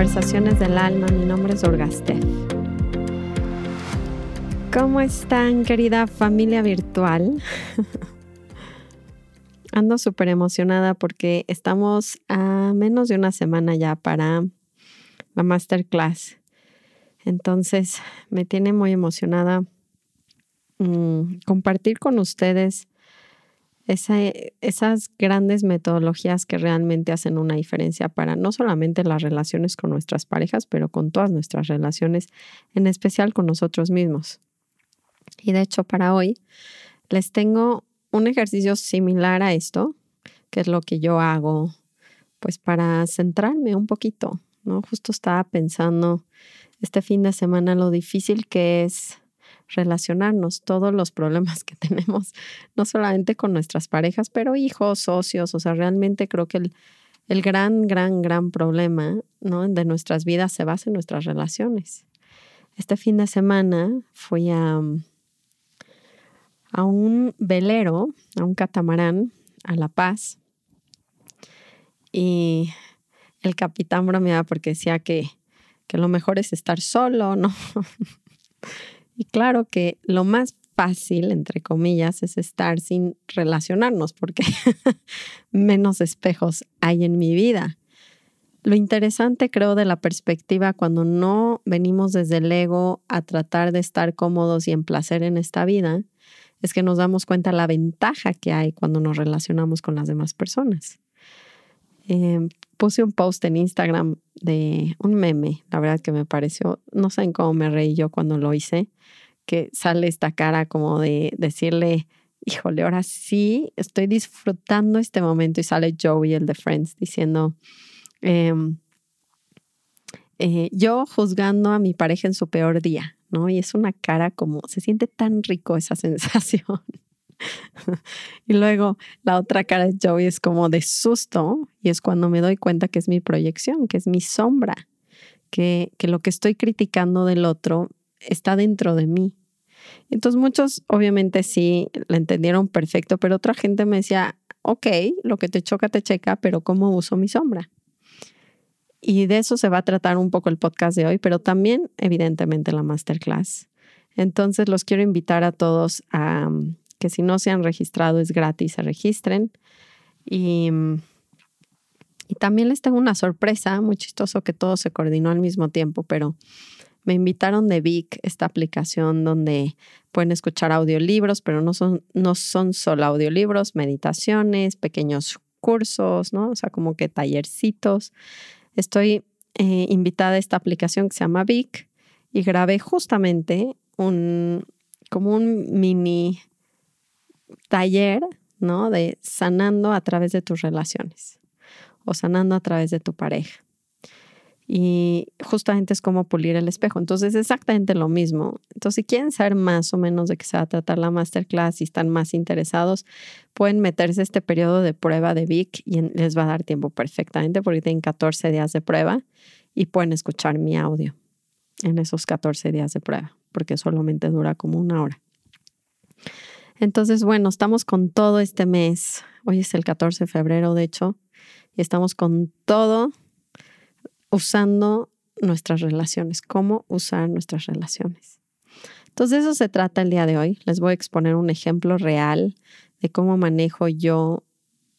Conversaciones del Alma, mi nombre es Orgaste. ¿Cómo están, querida familia virtual? Ando súper emocionada porque estamos a menos de una semana ya para la masterclass. Entonces, me tiene muy emocionada mm, compartir con ustedes esas grandes metodologías que realmente hacen una diferencia para no solamente las relaciones con nuestras parejas, pero con todas nuestras relaciones, en especial con nosotros mismos. Y de hecho, para hoy les tengo un ejercicio similar a esto, que es lo que yo hago, pues para centrarme un poquito, ¿no? Justo estaba pensando este fin de semana lo difícil que es relacionarnos, todos los problemas que tenemos, no solamente con nuestras parejas, pero hijos, socios, o sea, realmente creo que el, el gran, gran, gran problema ¿no? de nuestras vidas se basa en nuestras relaciones. Este fin de semana fui a, a un velero, a un catamarán, a La Paz, y el capitán bromeaba porque decía que, que lo mejor es estar solo, ¿no? Y claro que lo más fácil, entre comillas, es estar sin relacionarnos porque menos espejos hay en mi vida. Lo interesante creo de la perspectiva cuando no venimos desde el ego a tratar de estar cómodos y en placer en esta vida, es que nos damos cuenta la ventaja que hay cuando nos relacionamos con las demás personas. Em, puse un post en Instagram de un meme, la verdad que me pareció, no saben cómo me reí yo cuando lo hice, que sale esta cara como de decirle, híjole, ahora sí estoy disfrutando este momento y sale Joey, el de Friends, diciendo, em, eh, yo juzgando a mi pareja en su peor día, ¿no? Y es una cara como, se siente tan rico esa sensación. y luego la otra cara de Joey es como de susto y es cuando me doy cuenta que es mi proyección, que es mi sombra, que, que lo que estoy criticando del otro está dentro de mí. Entonces muchos obviamente sí la entendieron perfecto, pero otra gente me decía, ok, lo que te choca, te checa, pero ¿cómo uso mi sombra? Y de eso se va a tratar un poco el podcast de hoy, pero también evidentemente la masterclass. Entonces los quiero invitar a todos a, que si no se han registrado es gratis, se registren. Y, y también les tengo una sorpresa, muy chistoso que todo se coordinó al mismo tiempo, pero me invitaron de Vic, esta aplicación donde pueden escuchar audiolibros, pero no son, no son solo audiolibros, meditaciones, pequeños cursos, ¿no? O sea, como que tallercitos. Estoy eh, invitada a esta aplicación que se llama Vic y grabé justamente un, como un mini taller, ¿no? De sanando a través de tus relaciones o sanando a través de tu pareja. Y justamente es como pulir el espejo. Entonces, es exactamente lo mismo. Entonces, si quieren saber más o menos de qué se va a tratar la masterclass y están más interesados, pueden meterse este periodo de prueba de VIC y les va a dar tiempo perfectamente porque tienen 14 días de prueba y pueden escuchar mi audio en esos 14 días de prueba, porque solamente dura como una hora. Entonces, bueno, estamos con todo este mes. Hoy es el 14 de febrero, de hecho, y estamos con todo usando nuestras relaciones, cómo usar nuestras relaciones. Entonces, de eso se trata el día de hoy. Les voy a exponer un ejemplo real de cómo manejo yo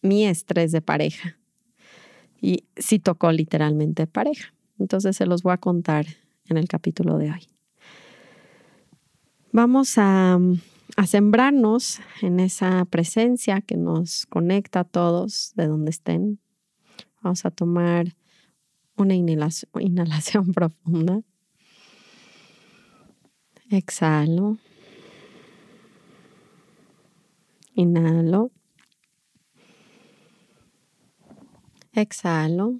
mi estrés de pareja. Y sí tocó literalmente pareja. Entonces, se los voy a contar en el capítulo de hoy. Vamos a a sembrarnos en esa presencia que nos conecta a todos de donde estén. Vamos a tomar una inhalación, profunda. Exhalo. Inhalo. Exhalo.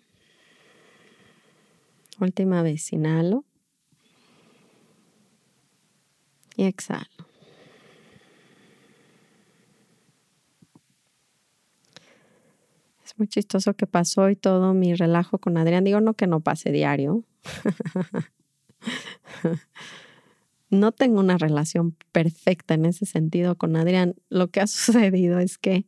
Última vez, inhalo. Y exhalo. Muy chistoso que pasó y todo mi relajo con Adrián. Digo, no que no pase diario. no tengo una relación perfecta en ese sentido con Adrián. Lo que ha sucedido es que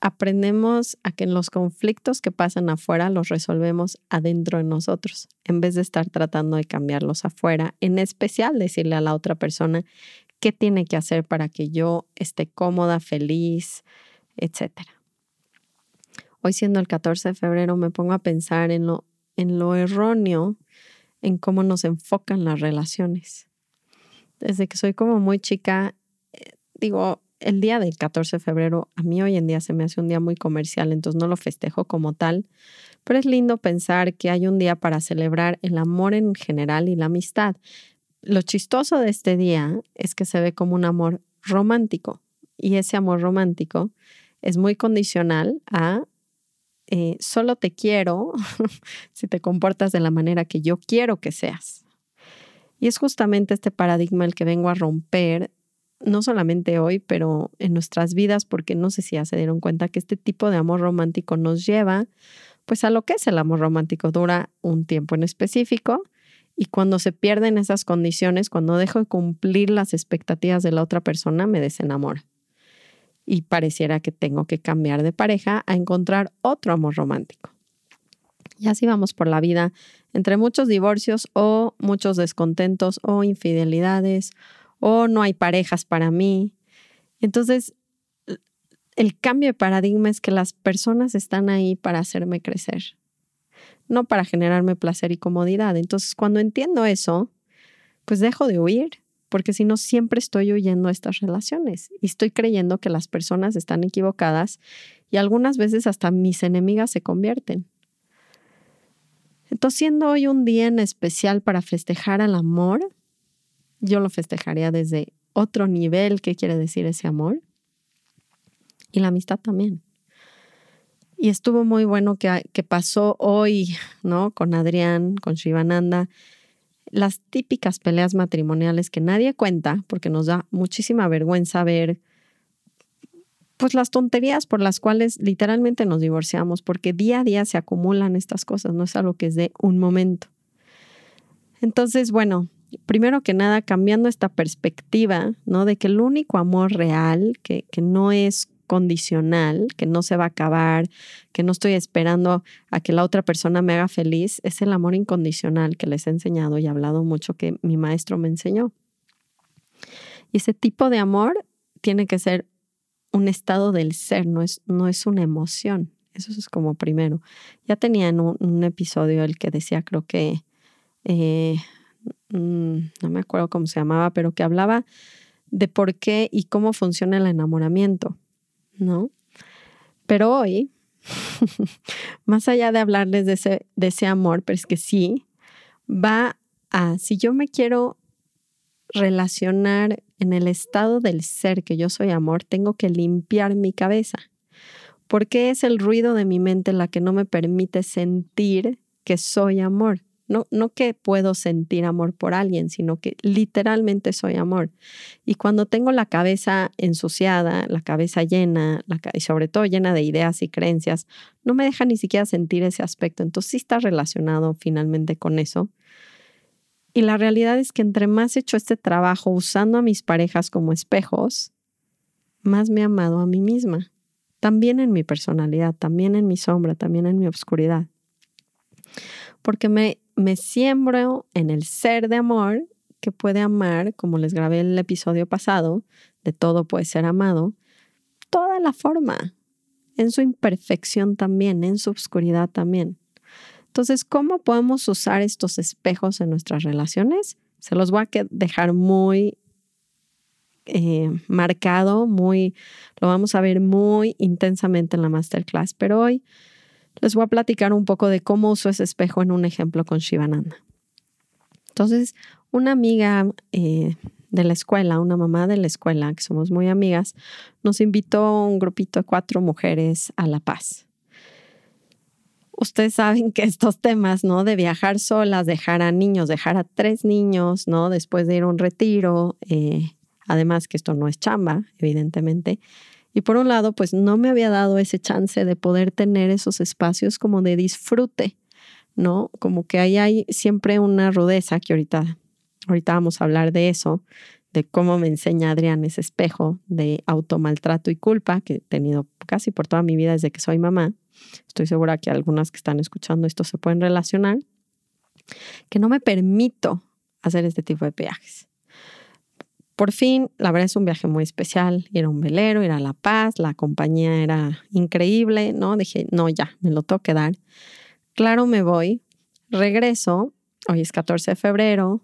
aprendemos a que los conflictos que pasan afuera los resolvemos adentro de nosotros, en vez de estar tratando de cambiarlos afuera, en especial decirle a la otra persona qué tiene que hacer para que yo esté cómoda, feliz, etc. Hoy siendo el 14 de febrero me pongo a pensar en lo, en lo erróneo, en cómo nos enfocan las relaciones. Desde que soy como muy chica, eh, digo, el día del 14 de febrero a mí hoy en día se me hace un día muy comercial, entonces no lo festejo como tal, pero es lindo pensar que hay un día para celebrar el amor en general y la amistad. Lo chistoso de este día es que se ve como un amor romántico y ese amor romántico es muy condicional a eh, solo te quiero si te comportas de la manera que yo quiero que seas. Y es justamente este paradigma el que vengo a romper no solamente hoy, pero en nuestras vidas, porque no sé si ya se dieron cuenta que este tipo de amor romántico nos lleva pues a lo que es el amor romántico. Dura un tiempo en específico y cuando se pierden esas condiciones, cuando dejo de cumplir las expectativas de la otra persona, me desenamoro. Y pareciera que tengo que cambiar de pareja a encontrar otro amor romántico. Y así vamos por la vida, entre muchos divorcios o muchos descontentos o infidelidades o no hay parejas para mí. Entonces, el cambio de paradigma es que las personas están ahí para hacerme crecer, no para generarme placer y comodidad. Entonces, cuando entiendo eso, pues dejo de huir, porque si no, siempre estoy huyendo a estas relaciones y estoy creyendo que las personas están equivocadas y algunas veces hasta mis enemigas se convierten. Entonces, siendo hoy un día en especial para festejar al amor, yo lo festejaría desde otro nivel, ¿qué quiere decir ese amor? Y la amistad también. Y estuvo muy bueno que, que pasó hoy, ¿no? Con Adrián, con Shivananda, las típicas peleas matrimoniales que nadie cuenta porque nos da muchísima vergüenza ver pues las tonterías por las cuales literalmente nos divorciamos, porque día a día se acumulan estas cosas, no es algo que es de un momento. Entonces, bueno, primero que nada, cambiando esta perspectiva, ¿no? De que el único amor real, que, que no es condicional, que no se va a acabar, que no estoy esperando a que la otra persona me haga feliz, es el amor incondicional que les he enseñado y hablado mucho que mi maestro me enseñó. Y ese tipo de amor tiene que ser un estado del ser, no es, no es una emoción. Eso es como primero. Ya tenía en un, episodio el que decía, creo que eh, Mm, no me acuerdo cómo se llamaba, pero que hablaba de por qué y cómo funciona el enamoramiento, ¿no? Pero hoy, más allá de hablarles de ese, de ese amor, pero es que sí, va a, si yo me quiero relacionar en el estado del ser que yo soy amor, tengo que limpiar mi cabeza, porque es el ruido de mi mente la que no me permite sentir que soy amor. No, no que puedo sentir amor por alguien, sino que literalmente soy amor. Y cuando tengo la cabeza ensuciada, la cabeza llena, y sobre todo llena de ideas y creencias, no me deja ni siquiera sentir ese aspecto. Entonces sí está relacionado finalmente con eso. Y la realidad es que entre más he hecho este trabajo usando a mis parejas como espejos, más me he amado a mí misma. También en mi personalidad, también en mi sombra, también en mi oscuridad. Porque me me siembro en el ser de amor que puede amar, como les grabé el episodio pasado, de todo puede ser amado, toda la forma, en su imperfección también, en su oscuridad también. Entonces, ¿cómo podemos usar estos espejos en nuestras relaciones? Se los voy a dejar muy eh, marcado, muy, lo vamos a ver muy intensamente en la masterclass, pero hoy les voy a platicar un poco de cómo uso ese espejo en un ejemplo con Shivananda. Entonces, una amiga eh, de la escuela, una mamá de la escuela, que somos muy amigas, nos invitó un grupito de cuatro mujeres a La Paz. Ustedes saben que estos temas, ¿no? De viajar solas, dejar a niños, dejar a tres niños, ¿no? Después de ir a un retiro, eh, además que esto no es chamba, evidentemente, y por un lado, pues no me había dado ese chance de poder tener esos espacios como de disfrute, ¿no? Como que ahí hay siempre una rudeza que ahorita, ahorita vamos a hablar de eso, de cómo me enseña Adrián ese espejo de automaltrato y culpa que he tenido casi por toda mi vida desde que soy mamá. Estoy segura que algunas que están escuchando esto se pueden relacionar. Que no me permito hacer este tipo de viajes. Por fin, la verdad es un viaje muy especial. Ir a un velero, ir a La Paz, la compañía era increíble, ¿no? Dije, no, ya, me lo tengo que dar. Claro, me voy, regreso, hoy es 14 de febrero,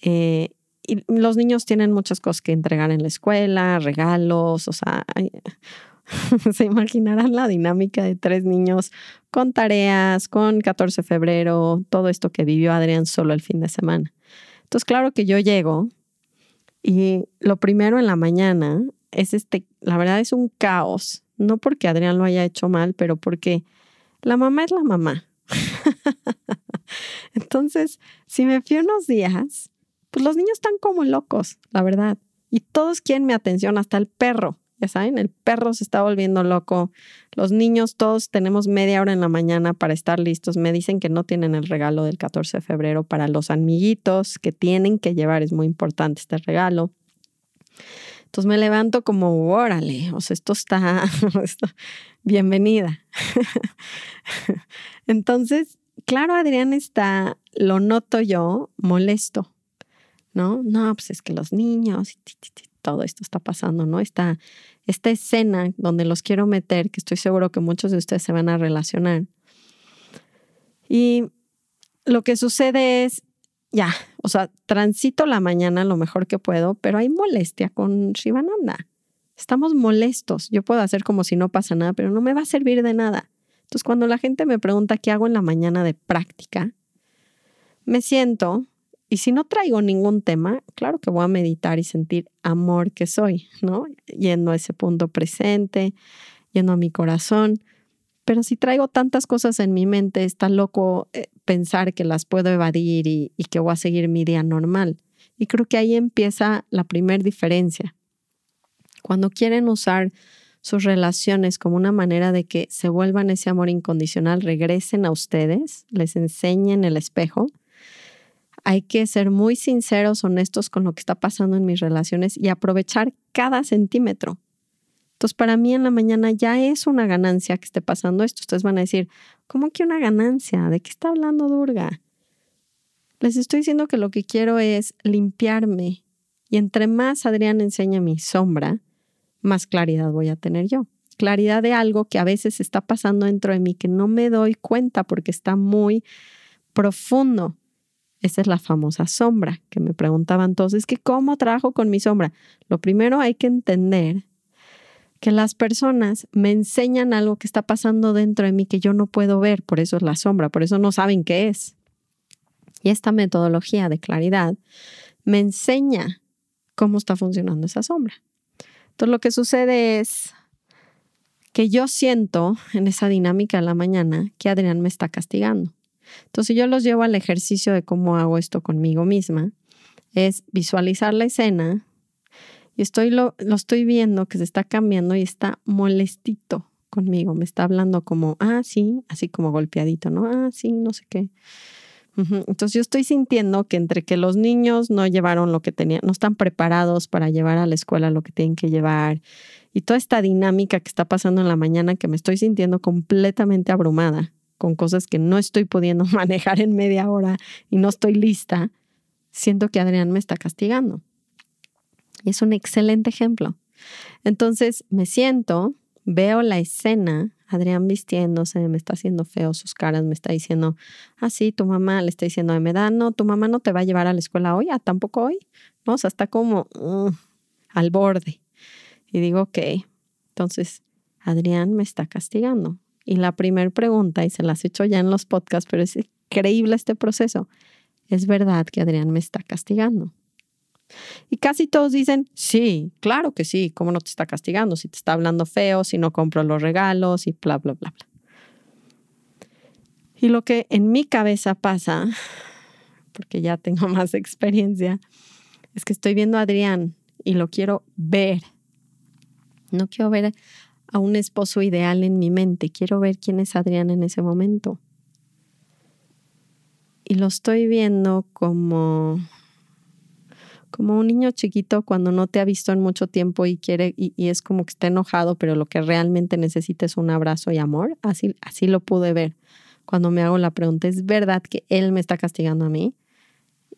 eh, y los niños tienen muchas cosas que entregar en la escuela, regalos, o sea, se imaginarán la dinámica de tres niños con tareas, con 14 de febrero, todo esto que vivió Adrián solo el fin de semana. Entonces, claro que yo llego y lo primero en la mañana es este, la verdad es un caos, no porque Adrián lo haya hecho mal, pero porque la mamá es la mamá. Entonces, si me fui unos días, pues los niños están como locos, la verdad. Y todos quieren mi atención, hasta el perro. Ya saben, el perro se está volviendo loco. Los niños todos tenemos media hora en la mañana para estar listos. Me dicen que no tienen el regalo del 14 de febrero para los amiguitos que tienen que llevar. Es muy importante este regalo. Entonces me levanto como, órale, o sea, esto está, bienvenida. Entonces, claro, Adrián está, lo noto yo, molesto, ¿no? No, pues es que los niños, todo esto está pasando, ¿no? Esta, escena donde los quiero meter, que estoy seguro que muchos de ustedes se van a relacionar. Y lo que sucede es, ya, o sea, transito la mañana lo mejor que puedo, pero hay molestia con Shivananda. Estamos molestos. Yo puedo hacer como si no pasa nada, pero no me va a servir de nada. Entonces, cuando la gente me pregunta qué hago en la mañana de práctica, me siento y si no traigo ningún tema, claro que voy a meditar y sentir amor que soy, ¿no? Yendo a ese punto presente, yendo a mi corazón. Pero si traigo tantas cosas en mi mente, está loco eh, pensar que las puedo evadir y, y que voy a seguir mi día normal. Y creo que ahí empieza la primera diferencia. Cuando quieren usar sus relaciones como una manera de que se vuelvan ese amor incondicional, regresen a ustedes, les enseñen el espejo, hay que ser muy sinceros, honestos con lo que está pasando en mis relaciones y aprovechar cada centímetro. Entonces, para mí en la mañana ya es una ganancia que esté pasando esto. Ustedes van a decir, ¿cómo que una ganancia? ¿De qué está hablando Durga? Les estoy diciendo que lo que quiero es limpiarme. Y entre más Adrián enseña mi sombra, más claridad voy a tener yo. Claridad de algo que a veces está pasando dentro de mí que no me doy cuenta porque está muy profundo. Esa es la famosa sombra que me preguntaban entonces, que cómo trabajo con mi sombra. Lo primero hay que entender que las personas me enseñan algo que está pasando dentro de mí que yo no puedo ver, por eso es la sombra, por eso no saben qué es. Y esta metodología de claridad me enseña cómo está funcionando esa sombra. Entonces lo que sucede es que yo siento en esa dinámica de la mañana que Adrián me está castigando. Entonces yo los llevo al ejercicio de cómo hago esto conmigo misma. Es visualizar la escena y estoy lo, lo estoy viendo que se está cambiando y está molestito conmigo. Me está hablando como, ah, sí, así como golpeadito, ¿no? Ah, sí, no sé qué. Entonces yo estoy sintiendo que entre que los niños no llevaron lo que tenían, no están preparados para llevar a la escuela lo que tienen que llevar y toda esta dinámica que está pasando en la mañana que me estoy sintiendo completamente abrumada con cosas que no estoy pudiendo manejar en media hora y no estoy lista, siento que Adrián me está castigando. Y es un excelente ejemplo. Entonces me siento, veo la escena, Adrián vistiéndose, me está haciendo feo sus caras, me está diciendo, ah, sí, tu mamá le está diciendo, me da, no, tu mamá no te va a llevar a la escuela hoy, ah, tampoco hoy. No, o sea, está como uh, al borde. Y digo, ok, entonces Adrián me está castigando. Y la primera pregunta, y se las he hecho ya en los podcasts, pero es increíble este proceso. ¿Es verdad que Adrián me está castigando? Y casi todos dicen, sí, claro que sí, ¿cómo no te está castigando? Si te está hablando feo, si no compro los regalos y bla, bla, bla, bla. Y lo que en mi cabeza pasa, porque ya tengo más experiencia, es que estoy viendo a Adrián y lo quiero ver. No quiero ver a un esposo ideal en mi mente. Quiero ver quién es Adrián en ese momento. Y lo estoy viendo como, como un niño chiquito cuando no te ha visto en mucho tiempo y quiere y, es como que está enojado, pero lo que realmente necesita es un abrazo y amor. Así, así lo pude ver cuando me hago la pregunta, ¿es verdad que él me está castigando a mí?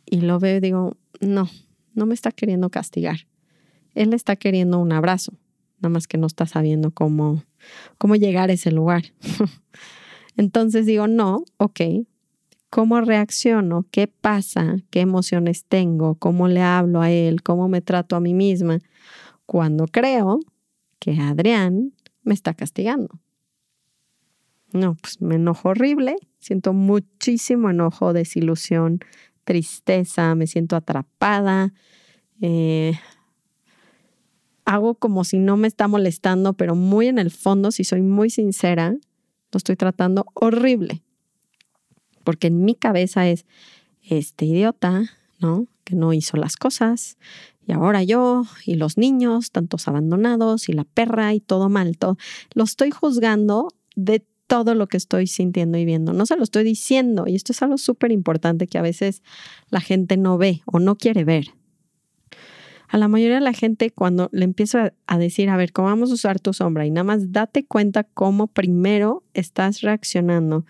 Y lo veo y digo, no, no me está queriendo castigar. Él está queriendo un abrazo, nada más que no está sabiendo cómo, cómo llegar a ese lugar. Entonces digo, no, ok, ¿cómo reacciono? ¿Qué pasa? ¿Qué emociones tengo? ¿Cómo le hablo a él? ¿Cómo me trato a mí misma? Cuando creo que Adrián me está castigando. No, pues me enojo horrible, siento muchísimo enojo, desilusión, tristeza, me siento atrapada. Eh, hago como si no me está molestando, pero muy en el fondo, si soy muy sincera, lo estoy tratando horrible. Porque en mi cabeza es este idiota, ¿no? Que no hizo las cosas. Y ahora yo y los niños, tantos abandonados y la perra y todo mal. Todo. Lo estoy juzgando de todo lo que estoy sintiendo y viendo. No se lo estoy diciendo. Y esto es algo súper importante que a veces la gente no ve o no quiere ver. A la mayoría de la gente cuando le empiezo a, decir, a ver, ¿cómo vamos a usar tu sombra? Y nada más date cuenta cómo primero estás reaccionando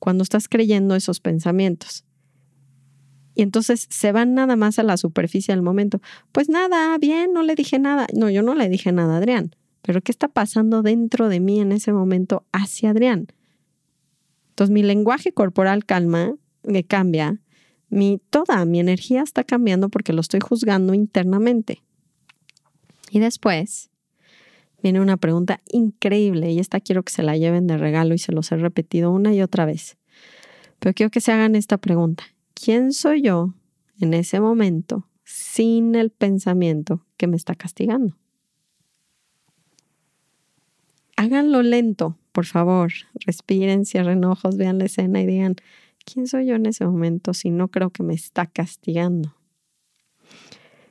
cuando estás creyendo esos pensamientos. Y entonces se van nada más a la superficie del momento. Pues nada, bien, no le dije nada. No, yo no le dije nada, Adrián. Pero ¿qué está pasando dentro de mí en ese momento hacia Adrián? Entonces mi lenguaje corporal calma, me cambia, mi, toda mi energía está cambiando porque lo estoy juzgando internamente. Y después viene una pregunta increíble y esta quiero que se la lleven de regalo y se los he repetido una y otra vez. Pero quiero que se hagan esta pregunta. ¿Quién soy yo en ese momento sin el pensamiento que me está castigando? háganlo lento, por favor. Respiren, cierren ojos, vean la escena y digan, ¿quién soy yo en ese momento si no creo que me está castigando?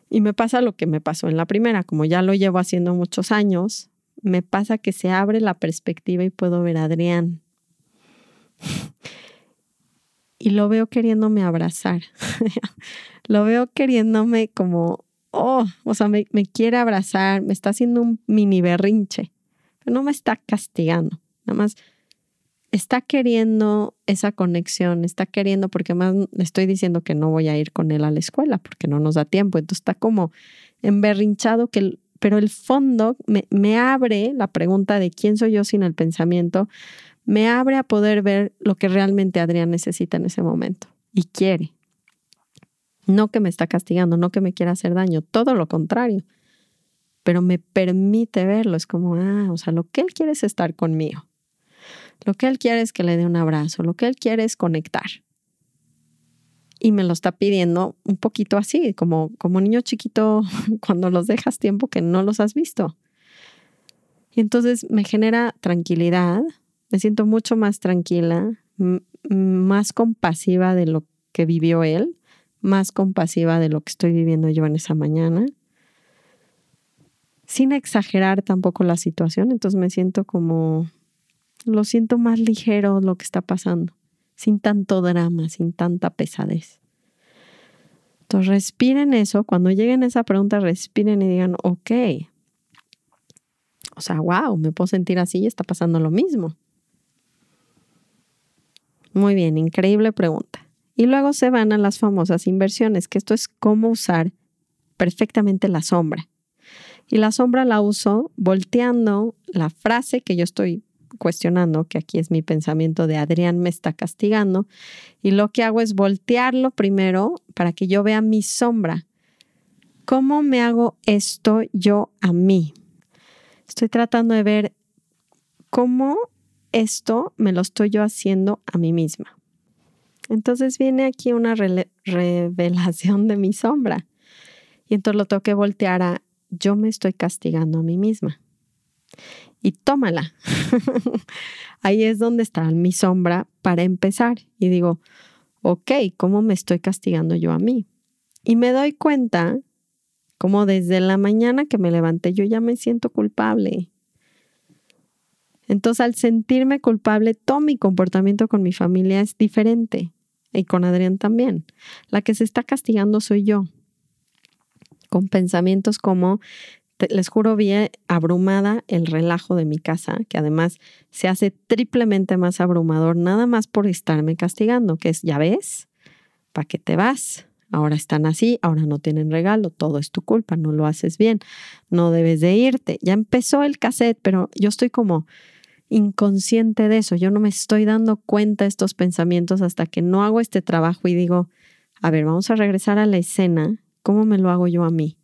Y me pasa lo que me pasó en la primera, como ya lo llevo haciendo muchos años, me pasa que se abre la perspectiva y puedo ver a Adrián. Y lo veo queriéndome abrazar. lo veo queriéndome como, oh, o sea, me, me quiere abrazar, me está haciendo un mini berrinche no me está castigando, nada más está queriendo esa conexión, está queriendo, porque más estoy diciendo que no voy a ir con él a la escuela porque no nos da tiempo, entonces está como emberrinchado, que, pero el fondo me, me abre la pregunta de quién soy yo sin el pensamiento, me abre a poder ver lo que realmente Adrián necesita en ese momento y quiere. No que me está castigando, no que me quiera hacer daño, todo lo contrario pero me permite verlo. Es como, ah, o sea, lo que él quiere es estar conmigo. Lo que él quiere es que le dé un abrazo, lo que él quiere es conectar. Y me lo está pidiendo un poquito así, como, como niño chiquito cuando los dejas tiempo que no los has visto. Y entonces me genera tranquilidad, me siento mucho más tranquila, más compasiva de lo que vivió él, más compasiva de lo que estoy viviendo yo en esa mañana sin exagerar tampoco la situación, entonces me siento como, lo siento más ligero lo que está pasando, sin tanto drama, sin tanta pesadez. Entonces respiren eso, cuando lleguen a esa pregunta, respiren y digan, ok, o sea, wow, me puedo sentir así y está pasando lo mismo. Muy bien, increíble pregunta. Y luego se van a las famosas inversiones, que esto es cómo usar perfectamente la sombra. Y la sombra la uso volteando la frase que yo estoy cuestionando, que aquí es mi pensamiento de Adrián me está castigando, y lo que hago es voltearlo primero para que yo vea mi sombra. ¿Cómo me hago esto yo a mí? Estoy tratando de ver cómo esto me lo estoy yo haciendo a mí misma. Entonces viene aquí una revelación de mi sombra. Y entonces lo tengo que voltear a yo me estoy castigando a mí misma. Y tómala. Ahí es donde está mi sombra para empezar. Y digo, ok, ¿cómo me estoy castigando yo a mí? Y me doy cuenta como desde la mañana que me levanté yo ya me siento culpable. Entonces al sentirme culpable, todo mi comportamiento con mi familia es diferente. Y con Adrián también. La que se está castigando soy yo. con pensamientos como, les juro, vi abrumada el relajo de mi casa, que además se hace triplemente más abrumador nada más por estarme castigando, que es, ya ves, ¿para qué te vas? Ahora están así, ahora no tienen regalo, todo es tu culpa, no lo haces bien, no debes de irte. Ya empezó el cassette, pero yo estoy como inconsciente de eso, yo no me estoy dando cuenta de estos pensamientos hasta que no hago este trabajo y digo, a ver, vamos a regresar a la escena, ¿cómo me lo hago yo a mí?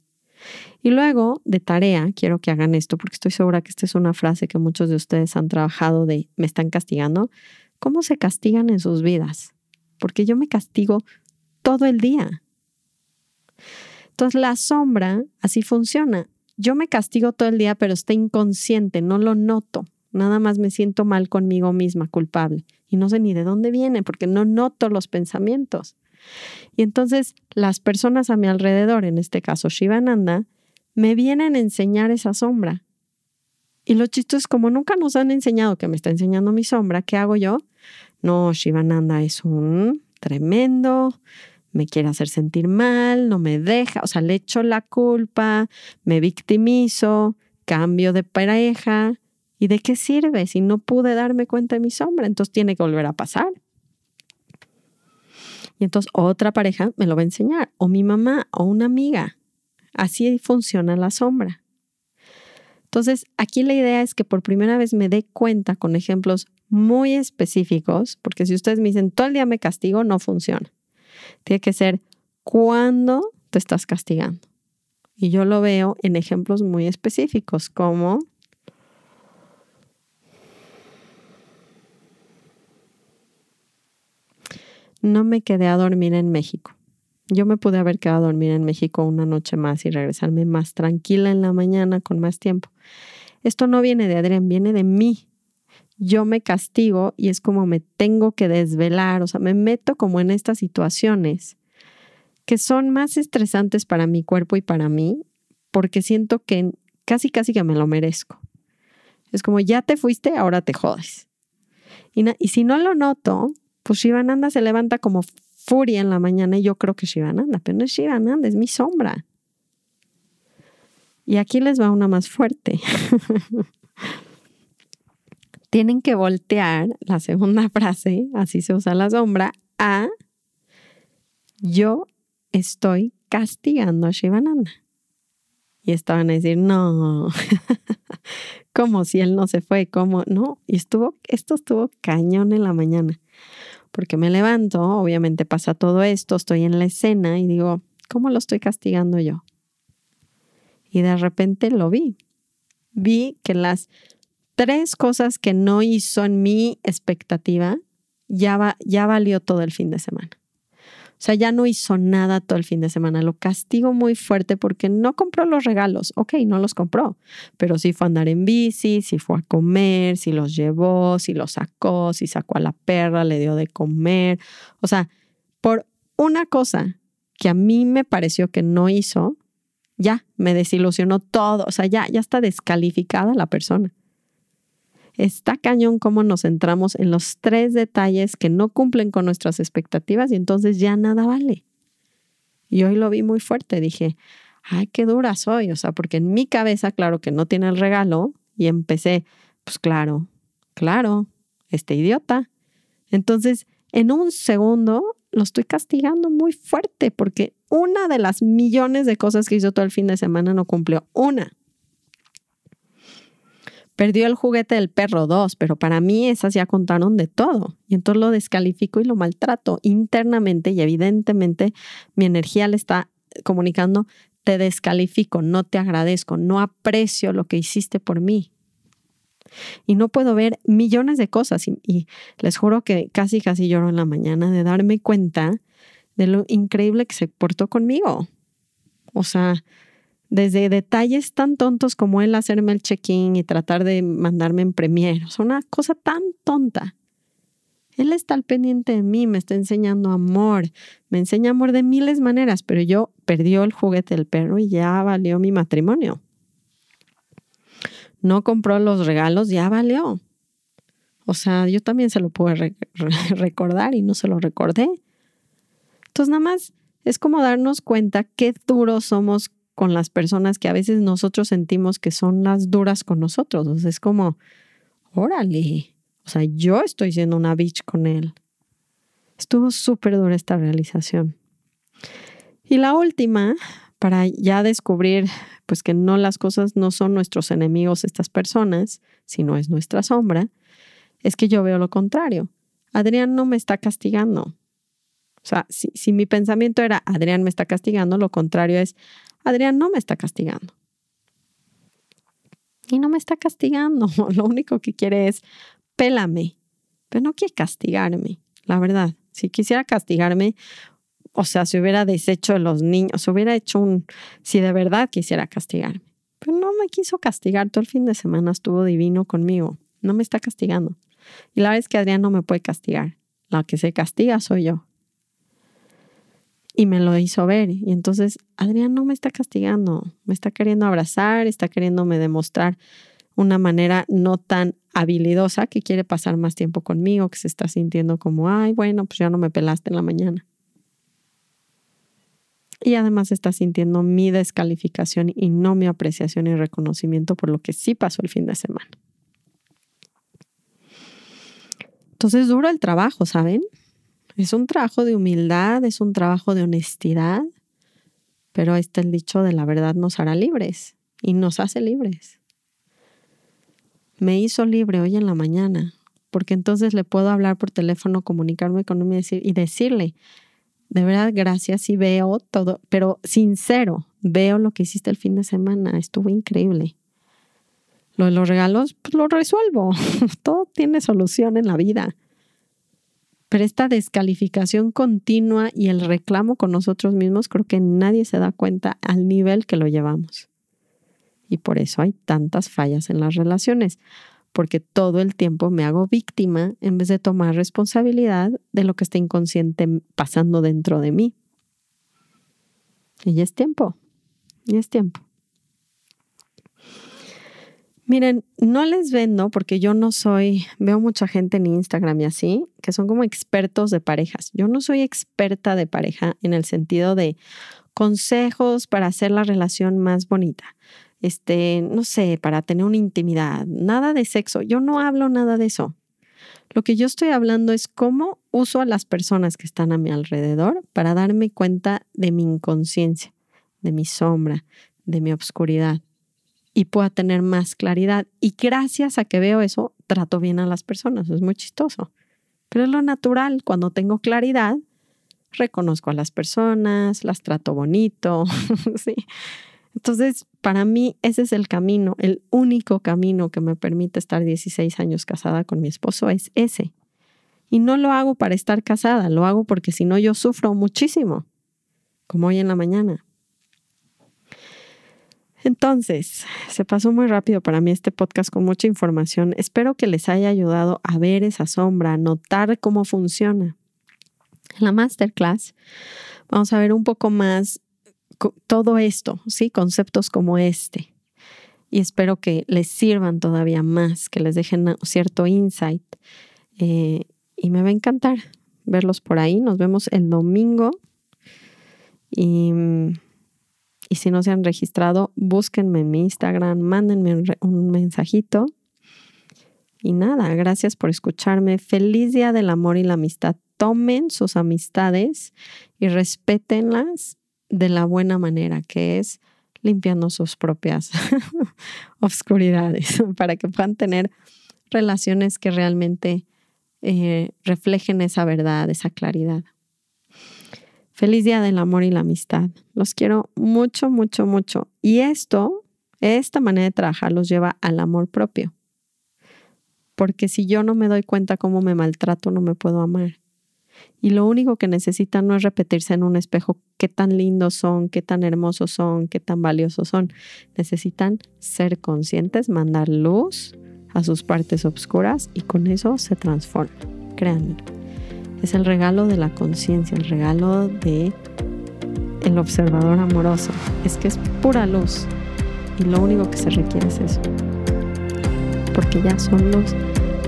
Y luego, de tarea, quiero que hagan esto, porque estoy segura que esta es una frase que muchos de ustedes han trabajado de me están castigando. ¿Cómo se castigan en sus vidas? Porque yo me castigo todo el día. Entonces, la sombra así funciona. Yo me castigo todo el día, pero está inconsciente, no lo noto. Nada más me siento mal conmigo misma, culpable. Y no sé ni de dónde viene, porque no noto los pensamientos. Y entonces las personas a mi alrededor, en este caso Shivananda, me vienen a enseñar esa sombra. Y lo chistoso es como nunca nos han enseñado que me está enseñando mi sombra, ¿qué hago yo? No, Shivananda es un tremendo, me quiere hacer sentir mal, no me deja, o sea, le echo la culpa, me victimizo, cambio de pareja. ¿Y de qué sirve si no pude darme cuenta de mi sombra? Entonces tiene que volver a pasar. Y entonces otra pareja me lo va a enseñar, o mi mamá, o una amiga. Así funciona la sombra. Entonces, aquí la idea es que por primera vez me dé cuenta con ejemplos muy específicos, porque si ustedes me dicen todo el día me castigo, no funciona. Tiene que ser cuando te estás castigando. Y yo lo veo en ejemplos muy específicos, como no me quedé a dormir en México. Yo me pude haber quedado a dormir en México una noche más y regresarme más tranquila en la mañana con más tiempo. Esto no viene de Adrián, viene de mí. Yo me castigo y es como me tengo que desvelar, o sea, me meto como en estas situaciones que son más estresantes para mi cuerpo y para mí, porque siento que casi, casi que me lo merezco. Es como, ya te fuiste, ahora te jodes. Y, y si no lo noto, pues Shivananda se levanta como furia en la mañana y yo creo que Shivananda, pero no es Shivananda, es mi sombra. Y aquí les va una más fuerte. Tienen que voltear la segunda frase, así se usa la sombra, a yo estoy castigando a Shivananda. Y estaban a decir, no, como si él no se fue, como, no, y estuvo, esto estuvo cañón en la mañana porque me levanto, obviamente pasa todo esto, estoy en la escena y digo, ¿cómo lo estoy castigando yo? Y de repente lo vi. Vi que las tres cosas que no hizo en mi expectativa ya, ya valió todo el fin de semana. O sea, ya no hizo nada todo el fin de semana. Lo castigo muy fuerte porque no compró los regalos. Ok, no los compró, pero sí fue a andar en bici, sí fue a comer, sí los llevó, sí los sacó, sí sacó a la perra, le dio de comer. O sea, por una cosa que a mí me pareció que no hizo, ya me desilusionó todo. O sea, ya, ya está descalificada la persona. Está cañón cómo nos centramos en los tres detalles que no cumplen con nuestras expectativas y entonces ya nada vale. Y hoy lo vi muy fuerte, dije, ay, qué dura soy, o sea, porque en mi cabeza, claro que no tiene el regalo y empecé, pues claro, claro, este idiota. Entonces, en un segundo lo estoy castigando muy fuerte porque una de las millones de cosas que hizo todo el fin de semana no cumplió. Una. Perdió el juguete del perro dos, pero para mí esas ya contaron de todo. Y entonces lo descalifico y lo maltrato internamente y evidentemente mi energía le está comunicando, te descalifico, no te agradezco, no aprecio lo que hiciste por mí. Y no puedo ver millones de cosas y, y les juro que casi, casi lloro en la mañana de darme cuenta de lo increíble que se portó conmigo. O sea, desde detalles tan tontos como él hacerme el check-in y tratar de mandarme en Premiere. Es una cosa tan tonta. Él está al pendiente de mí, me está enseñando amor, me enseña amor de miles de maneras, pero yo perdió el juguete del perro y ya valió mi matrimonio. No compró los regalos, ya valió. O sea, yo también se lo pude recordar y no se lo recordé. Entonces, nada más es como darnos cuenta qué duros somos con las personas que a veces nosotros sentimos que son las duras con nosotros. O es como, órale, o sea, yo estoy siendo una bitch con él. Estuvo súper dura esta realización. Y la última, para ya descubrir pues que no las cosas no son nuestros enemigos estas personas, sino es nuestra sombra, es que yo veo lo contrario. Adrián no me está castigando. O sea, si, si mi pensamiento era Adrián me está castigando, lo contrario es Adrián no me está castigando. Y no me está castigando. Lo único que quiere es pélame, pero no quiere castigarme, la verdad. Si quisiera castigarme, o sea, si hubiera deshecho los niños, si hubiera hecho un, si de verdad quisiera castigarme. Pero no me quiso castigar, todo el fin de semana estuvo divino conmigo, no me está castigando. Y la verdad es que Adrián no me puede castigar, la que se castiga soy yo. Y me lo hizo ver. Y entonces Adrián no me está castigando, me está queriendo abrazar, está queriéndome demostrar una manera no tan habilidosa que quiere pasar más tiempo conmigo, que se está sintiendo como, ay, bueno, pues ya no me pelaste en la mañana. Y además está sintiendo mi descalificación y no mi apreciación y reconocimiento por lo que sí pasó el fin de semana. Entonces duro el trabajo, ¿saben? Es un trabajo de humildad, es un trabajo de honestidad, pero este el dicho de la verdad nos hará libres y nos hace libres. Me hizo libre hoy en la mañana, porque entonces le puedo hablar por teléfono, comunicarme con él y, decir, y decirle, de verdad, gracias y veo todo, pero sincero, veo lo que hiciste el fin de semana, estuvo increíble. Lo de los regalos, pues lo resuelvo, todo tiene solución en la vida. Pero esta descalificación continua y el reclamo con nosotros mismos, creo que nadie se da cuenta al nivel que lo llevamos. Y por eso hay tantas fallas en las relaciones, porque todo el tiempo me hago víctima en vez de tomar responsabilidad de lo que está inconsciente pasando dentro de mí. Y es tiempo, y es tiempo. Miren, no les vendo porque yo no soy, veo mucha gente en Instagram y así, que son como expertos de parejas. Yo no soy experta de pareja en el sentido de consejos para hacer la relación más bonita. Este, no sé, para tener una intimidad, nada de sexo. Yo no hablo nada de eso. Lo que yo estoy hablando es cómo uso a las personas que están a mi alrededor para darme cuenta de mi inconsciencia, de mi sombra, de mi obscuridad y pueda tener más claridad. Y gracias a que veo eso, trato bien a las personas. Es muy chistoso. Pero es lo natural. Cuando tengo claridad, reconozco a las personas, las trato bonito. sí. Entonces, para mí ese es el camino, el único camino que me permite estar 16 años casada con mi esposo es ese. Y no lo hago para estar casada, lo hago porque si no yo sufro muchísimo, como hoy en la mañana. Entonces, se pasó muy rápido para mí este podcast con mucha información. Espero que les haya ayudado a ver esa sombra, a notar cómo funciona. En la masterclass vamos a ver un poco más todo esto, ¿sí? Conceptos como este. Y espero que les sirvan todavía más, que les dejen cierto insight. Eh, y me va a encantar verlos por ahí. Nos vemos el domingo. Y y si no se han registrado, búsquenme en mi Instagram, mándenme un, mensajito. Y nada, gracias por escucharme. Feliz Día del Amor y la Amistad. Tomen sus amistades y respétenlas de la buena manera, que es limpiando sus propias obscuridades, para que puedan tener relaciones que realmente eh, reflejen esa verdad, esa claridad. Feliz Día del Amor y la Amistad. Los quiero mucho, mucho, mucho. Y esto, esta manera de trabajar los lleva al amor propio. Porque si yo no me doy cuenta cómo me maltrato, no me puedo amar. Y lo único que necesitan no es repetirse en un espejo qué tan lindos son, qué tan hermosos son, qué tan valiosos son. Necesitan ser conscientes, mandar luz a sus partes oscuras y con eso se transforman. Créanme. Es el regalo de la conciencia, el regalo de el observador amoroso. Es que es pura luz y lo único que se requiere es eso. Porque ya son luz,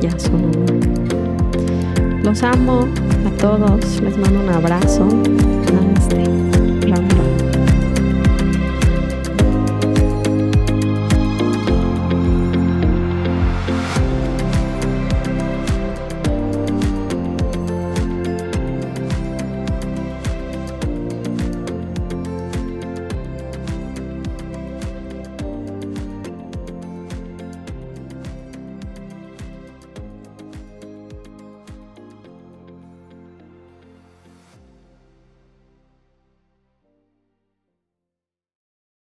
ya son amor. Los amo a todos, les mando un abrazo.